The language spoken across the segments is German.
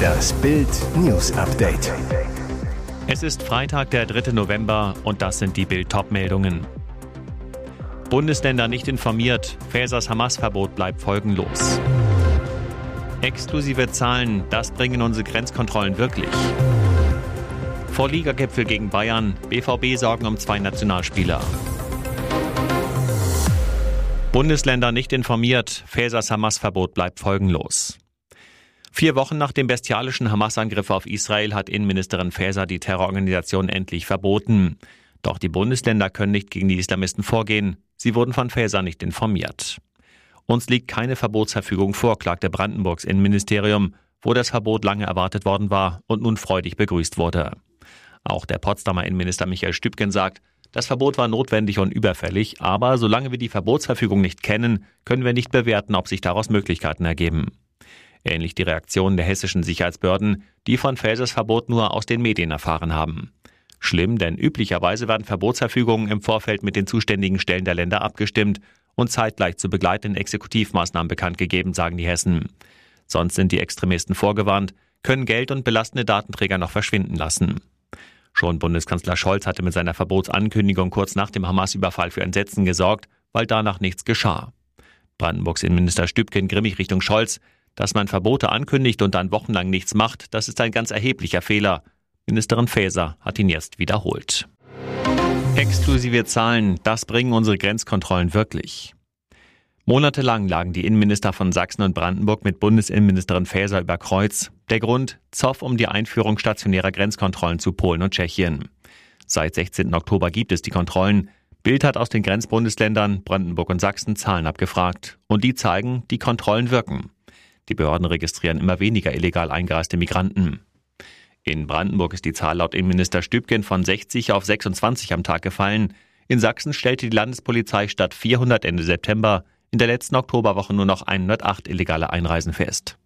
Das Bild News Update. Es ist Freitag, der 3. November und das sind die Bild-Top-Meldungen. Bundesländer nicht informiert, Fäsers Hamas-Verbot bleibt folgenlos. Exklusive Zahlen, das bringen unsere Grenzkontrollen wirklich. Vor Ligagipfel gegen Bayern, BVB sorgen um zwei Nationalspieler. Bundesländer nicht informiert, Fäsers Hamas-Verbot bleibt folgenlos. Vier Wochen nach dem bestialischen Hamas-Angriff auf Israel hat Innenministerin Faeser die Terrororganisation endlich verboten. Doch die Bundesländer können nicht gegen die Islamisten vorgehen. Sie wurden von Faeser nicht informiert. Uns liegt keine Verbotsverfügung vor, klagte Brandenburgs Innenministerium, wo das Verbot lange erwartet worden war und nun freudig begrüßt wurde. Auch der Potsdamer Innenminister Michael Stübgen sagt, das Verbot war notwendig und überfällig, aber solange wir die Verbotsverfügung nicht kennen, können wir nicht bewerten, ob sich daraus Möglichkeiten ergeben. Ähnlich die Reaktion der hessischen Sicherheitsbehörden, die von Felsers Verbot nur aus den Medien erfahren haben. Schlimm, denn üblicherweise werden Verbotsverfügungen im Vorfeld mit den zuständigen Stellen der Länder abgestimmt und zeitgleich zu begleitenden Exekutivmaßnahmen bekannt gegeben, sagen die Hessen. Sonst sind die Extremisten vorgewarnt, können Geld und belastende Datenträger noch verschwinden lassen. Schon Bundeskanzler Scholz hatte mit seiner Verbotsankündigung kurz nach dem Hamas-Überfall für Entsetzen gesorgt, weil danach nichts geschah. Brandenburgs Innenminister Stübken grimmig Richtung Scholz, dass man Verbote ankündigt und dann wochenlang nichts macht, das ist ein ganz erheblicher Fehler. Ministerin Faeser hat ihn jetzt wiederholt. Exklusive Zahlen, das bringen unsere Grenzkontrollen wirklich. Monatelang lagen die Innenminister von Sachsen und Brandenburg mit Bundesinnenministerin Faeser über Kreuz. Der Grund? Zoff um die Einführung stationärer Grenzkontrollen zu Polen und Tschechien. Seit 16. Oktober gibt es die Kontrollen. Bild hat aus den Grenzbundesländern Brandenburg und Sachsen Zahlen abgefragt. Und die zeigen, die Kontrollen wirken. Die Behörden registrieren immer weniger illegal eingereiste Migranten. In Brandenburg ist die Zahl laut Innenminister Stübgen von 60 auf 26 am Tag gefallen. In Sachsen stellte die Landespolizei statt 400 Ende September in der letzten Oktoberwoche nur noch 108 illegale Einreisen fest.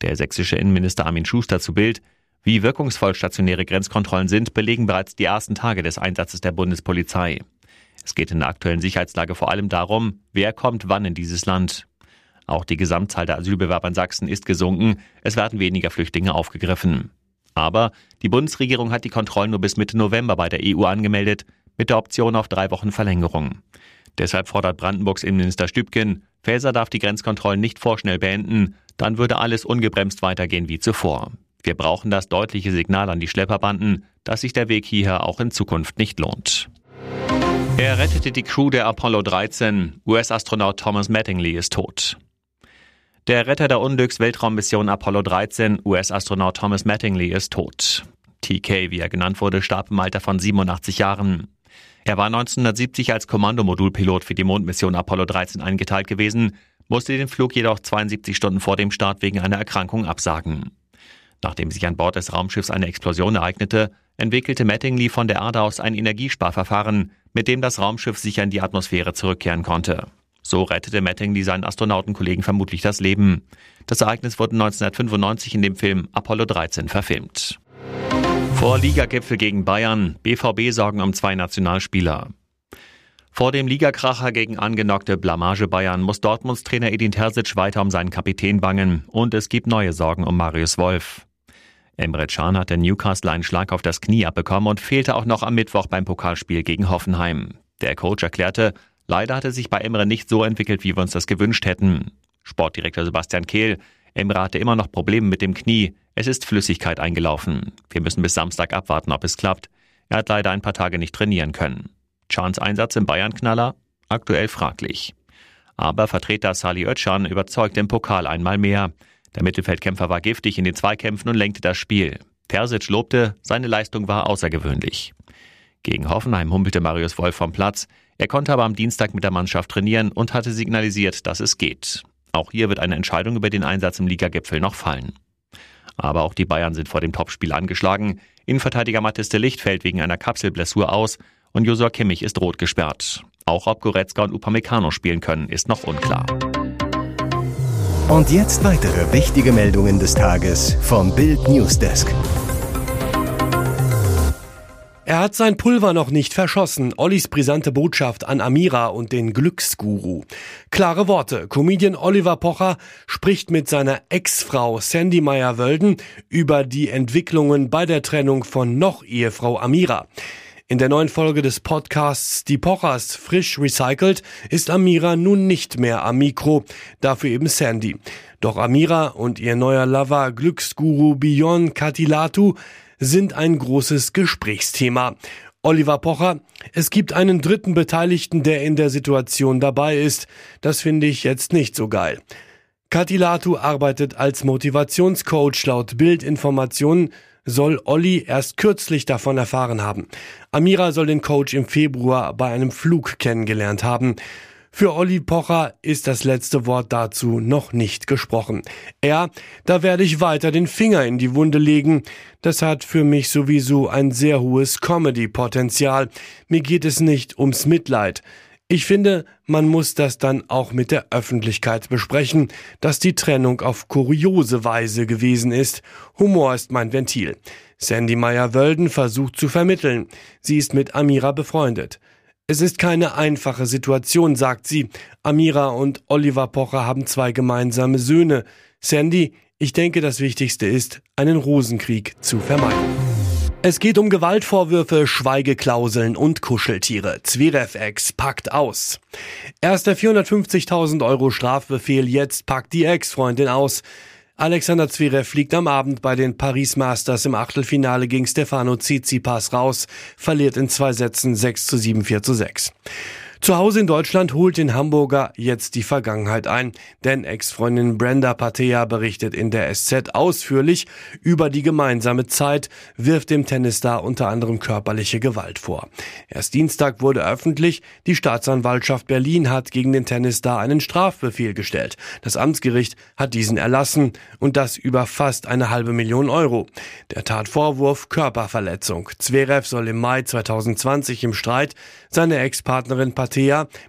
Der sächsische Innenminister Armin Schuster zu Bild. Wie wirkungsvoll stationäre Grenzkontrollen sind, belegen bereits die ersten Tage des Einsatzes der Bundespolizei. Es geht in der aktuellen Sicherheitslage vor allem darum, wer kommt wann in dieses Land. Auch die Gesamtzahl der Asylbewerber in Sachsen ist gesunken. Es werden weniger Flüchtlinge aufgegriffen. Aber die Bundesregierung hat die Kontrollen nur bis Mitte November bei der EU angemeldet, mit der Option auf drei Wochen Verlängerung. Deshalb fordert Brandenburgs Innenminister Stübken, Faeser darf die Grenzkontrollen nicht vorschnell beenden, dann würde alles ungebremst weitergehen wie zuvor. Wir brauchen das deutliche Signal an die Schlepperbanden, dass sich der Weg hierher auch in Zukunft nicht lohnt. Er rettete die Crew der Apollo 13. US-Astronaut Thomas Mattingly ist tot. Der Retter der Unglücks-Weltraummission Apollo 13, US-Astronaut Thomas Mattingly, ist tot. TK, wie er genannt wurde, starb im Alter von 87 Jahren. Er war 1970 als Kommandomodulpilot für die Mondmission Apollo 13 eingeteilt gewesen, musste den Flug jedoch 72 Stunden vor dem Start wegen einer Erkrankung absagen. Nachdem sich an Bord des Raumschiffs eine Explosion ereignete, entwickelte Mattingly von der Erde aus ein Energiesparverfahren, mit dem das Raumschiff sicher in die Atmosphäre zurückkehren konnte. So rettete Mattingly seinen Astronautenkollegen vermutlich das Leben. Das Ereignis wurde 1995 in dem Film Apollo 13 verfilmt. Vor Ligagipfel gegen Bayern, BVB sorgen um zwei Nationalspieler. Vor dem Ligakracher gegen angenockte Blamage Bayern muss Dortmunds Trainer Edin Terzic weiter um seinen Kapitän bangen und es gibt neue Sorgen um Marius Wolf. Emre Can hatte Newcastle einen Schlag auf das Knie abbekommen und fehlte auch noch am Mittwoch beim Pokalspiel gegen Hoffenheim. Der Coach erklärte, Leider hat es sich bei Emre nicht so entwickelt, wie wir uns das gewünscht hätten. Sportdirektor Sebastian Kehl. Emre hatte immer noch Probleme mit dem Knie. Es ist Flüssigkeit eingelaufen. Wir müssen bis Samstag abwarten, ob es klappt. Er hat leider ein paar Tage nicht trainieren können. Chans Einsatz im Bayern-Knaller? Aktuell fraglich. Aber Vertreter Sali Özcan überzeugt im Pokal einmal mehr. Der Mittelfeldkämpfer war giftig in den Zweikämpfen und lenkte das Spiel. Terzic lobte, seine Leistung war außergewöhnlich. Gegen Hoffenheim humpelte Marius Wolf vom Platz. Er konnte aber am Dienstag mit der Mannschaft trainieren und hatte signalisiert, dass es geht. Auch hier wird eine Entscheidung über den Einsatz im Ligagipfel noch fallen. Aber auch die Bayern sind vor dem Topspiel angeschlagen. Innenverteidiger Mathis de Licht fällt wegen einer Kapselblessur aus und Josua Kimmich ist rot gesperrt. Auch ob Goretzka und Upamecano spielen können, ist noch unklar. Und jetzt weitere wichtige Meldungen des Tages vom Bild Newsdesk. Er hat sein Pulver noch nicht verschossen. Ollis brisante Botschaft an Amira und den Glücksguru. Klare Worte. Comedian Oliver Pocher spricht mit seiner Ex-Frau Sandy Meyer-Wölden über die Entwicklungen bei der Trennung von noch Ehefrau Amira. In der neuen Folge des Podcasts Die Pochers frisch recycelt ist Amira nun nicht mehr am Mikro, dafür eben Sandy. Doch Amira und ihr neuer Lover Glücksguru Bion Katilatu sind ein großes Gesprächsthema. Oliver Pocher, es gibt einen dritten Beteiligten, der in der Situation dabei ist. Das finde ich jetzt nicht so geil. Katilatu arbeitet als Motivationscoach laut Bildinformationen soll Olli erst kürzlich davon erfahren haben. Amira soll den Coach im Februar bei einem Flug kennengelernt haben. Für Olli Pocher ist das letzte Wort dazu noch nicht gesprochen. Er, da werde ich weiter den Finger in die Wunde legen. Das hat für mich sowieso ein sehr hohes Comedy-Potenzial. Mir geht es nicht ums Mitleid. Ich finde, man muss das dann auch mit der Öffentlichkeit besprechen, dass die Trennung auf kuriose Weise gewesen ist. Humor ist mein Ventil. Sandy Meyer-Wölden versucht zu vermitteln. Sie ist mit Amira befreundet. Es ist keine einfache Situation, sagt sie. Amira und Oliver Pocher haben zwei gemeinsame Söhne. Sandy, ich denke, das Wichtigste ist, einen Rosenkrieg zu vermeiden. Es geht um Gewaltvorwürfe, Schweigeklauseln und Kuscheltiere. Zverev-Ex packt aus. Erst der 450.000 Euro Strafbefehl, jetzt packt die Ex-Freundin aus. Alexander Zverev fliegt am Abend bei den Paris Masters im Achtelfinale gegen Stefano Tsitsipas raus, verliert in zwei Sätzen 6 zu 7, 4 zu 6. Zu Hause in Deutschland holt den Hamburger jetzt die Vergangenheit ein, denn Ex-Freundin Brenda Patea berichtet in der SZ ausführlich über die gemeinsame Zeit, wirft dem Tennisstar unter anderem körperliche Gewalt vor. Erst Dienstag wurde öffentlich, die Staatsanwaltschaft Berlin hat gegen den Tennisstar einen Strafbefehl gestellt. Das Amtsgericht hat diesen erlassen und das über fast eine halbe Million Euro. Der Tatvorwurf Körperverletzung. Zverev soll im Mai 2020 im Streit seine Ex-Partnerin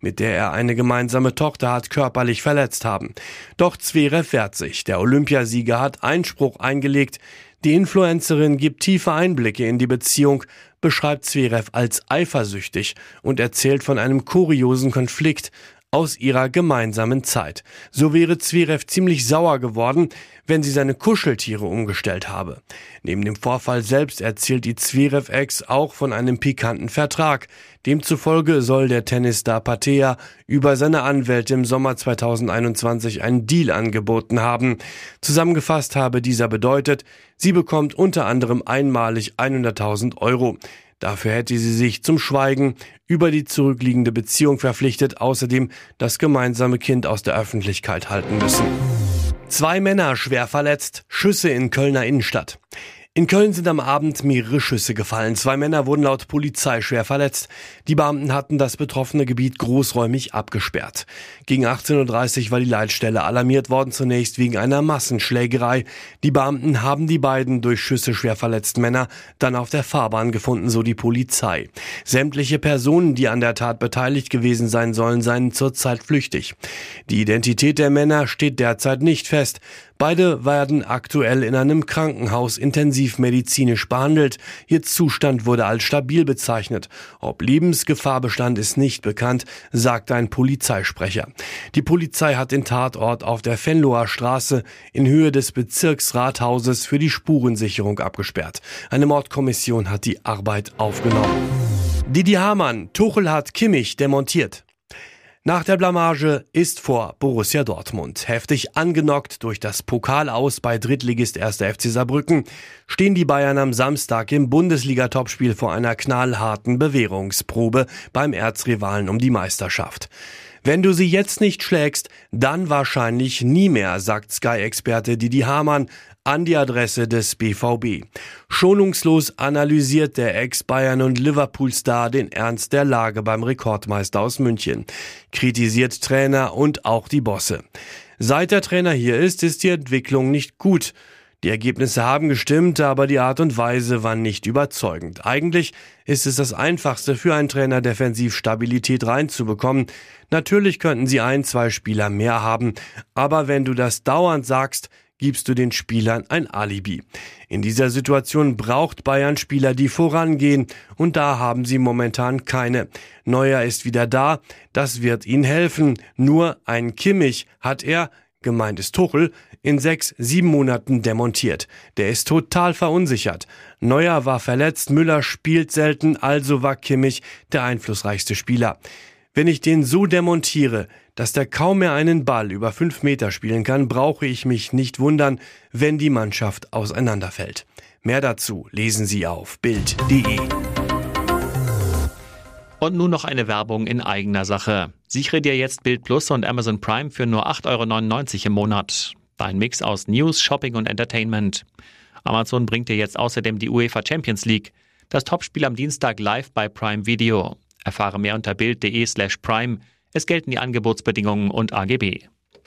mit der er eine gemeinsame Tochter hat, körperlich verletzt haben. Doch Zverev wehrt sich. Der Olympiasieger hat Einspruch eingelegt. Die Influencerin gibt tiefe Einblicke in die Beziehung, beschreibt Zverev als eifersüchtig und erzählt von einem kuriosen Konflikt, aus ihrer gemeinsamen Zeit. So wäre Zverev ziemlich sauer geworden, wenn sie seine Kuscheltiere umgestellt habe. Neben dem Vorfall selbst erzählt die Zverev-Ex auch von einem pikanten Vertrag. Demzufolge soll der Tennisstar Patea über seine Anwälte im Sommer 2021 einen Deal angeboten haben. Zusammengefasst habe dieser bedeutet, sie bekommt unter anderem einmalig 100.000 Euro. Dafür hätte sie sich zum Schweigen über die zurückliegende Beziehung verpflichtet, außerdem das gemeinsame Kind aus der Öffentlichkeit halten müssen. Zwei Männer schwer verletzt, Schüsse in Kölner Innenstadt. In Köln sind am Abend mehrere Schüsse gefallen. Zwei Männer wurden laut Polizei schwer verletzt. Die Beamten hatten das betroffene Gebiet großräumig abgesperrt. Gegen 18.30 Uhr war die Leitstelle alarmiert worden, zunächst wegen einer Massenschlägerei. Die Beamten haben die beiden durch Schüsse schwer verletzten Männer dann auf der Fahrbahn gefunden, so die Polizei. Sämtliche Personen, die an der Tat beteiligt gewesen sein sollen, seien zurzeit flüchtig. Die Identität der Männer steht derzeit nicht fest. Beide werden aktuell in einem Krankenhaus intensiv medizinisch behandelt. Ihr Zustand wurde als stabil bezeichnet. Ob Lebensgefahr bestand, ist nicht bekannt, sagt ein Polizeisprecher. Die Polizei hat den Tatort auf der Venloer Straße in Höhe des Bezirksrathauses für die Spurensicherung abgesperrt. Eine Mordkommission hat die Arbeit aufgenommen. Didi Hamann, Tuchel hat Kimmich demontiert. Nach der Blamage ist vor Borussia Dortmund. Heftig angenockt durch das Pokalaus bei Drittligist 1. FC Saarbrücken stehen die Bayern am Samstag im Bundesliga-Topspiel vor einer knallharten Bewährungsprobe beim Erzrivalen um die Meisterschaft. Wenn du sie jetzt nicht schlägst, dann wahrscheinlich nie mehr, sagt Sky-Experte Didi Hamann an die Adresse des BVB. Schonungslos analysiert der Ex-Bayern und Liverpool-Star den Ernst der Lage beim Rekordmeister aus München, kritisiert Trainer und auch die Bosse. Seit der Trainer hier ist, ist die Entwicklung nicht gut. Die Ergebnisse haben gestimmt, aber die Art und Weise war nicht überzeugend. Eigentlich ist es das Einfachste für einen Trainer, defensiv Stabilität reinzubekommen. Natürlich könnten sie ein, zwei Spieler mehr haben, aber wenn du das dauernd sagst, gibst du den Spielern ein Alibi. In dieser Situation braucht Bayern Spieler, die vorangehen, und da haben sie momentan keine. Neuer ist wieder da, das wird ihnen helfen. Nur ein Kimmich hat er, gemeint ist Tuchel, in sechs, sieben Monaten demontiert. Der ist total verunsichert. Neuer war verletzt, Müller spielt selten, also war Kimmich der einflussreichste Spieler. Wenn ich den so demontiere, dass der kaum mehr einen Ball über fünf Meter spielen kann, brauche ich mich nicht wundern, wenn die Mannschaft auseinanderfällt. Mehr dazu lesen Sie auf Bild.de. Und nun noch eine Werbung in eigener Sache. Sichere dir jetzt Bild Plus und Amazon Prime für nur 8,99 Euro im Monat. Dein Mix aus News, Shopping und Entertainment. Amazon bringt dir jetzt außerdem die UEFA Champions League. Das Topspiel am Dienstag live bei Prime Video. Erfahre mehr unter bild.de slash prime. Es gelten die Angebotsbedingungen und AGB.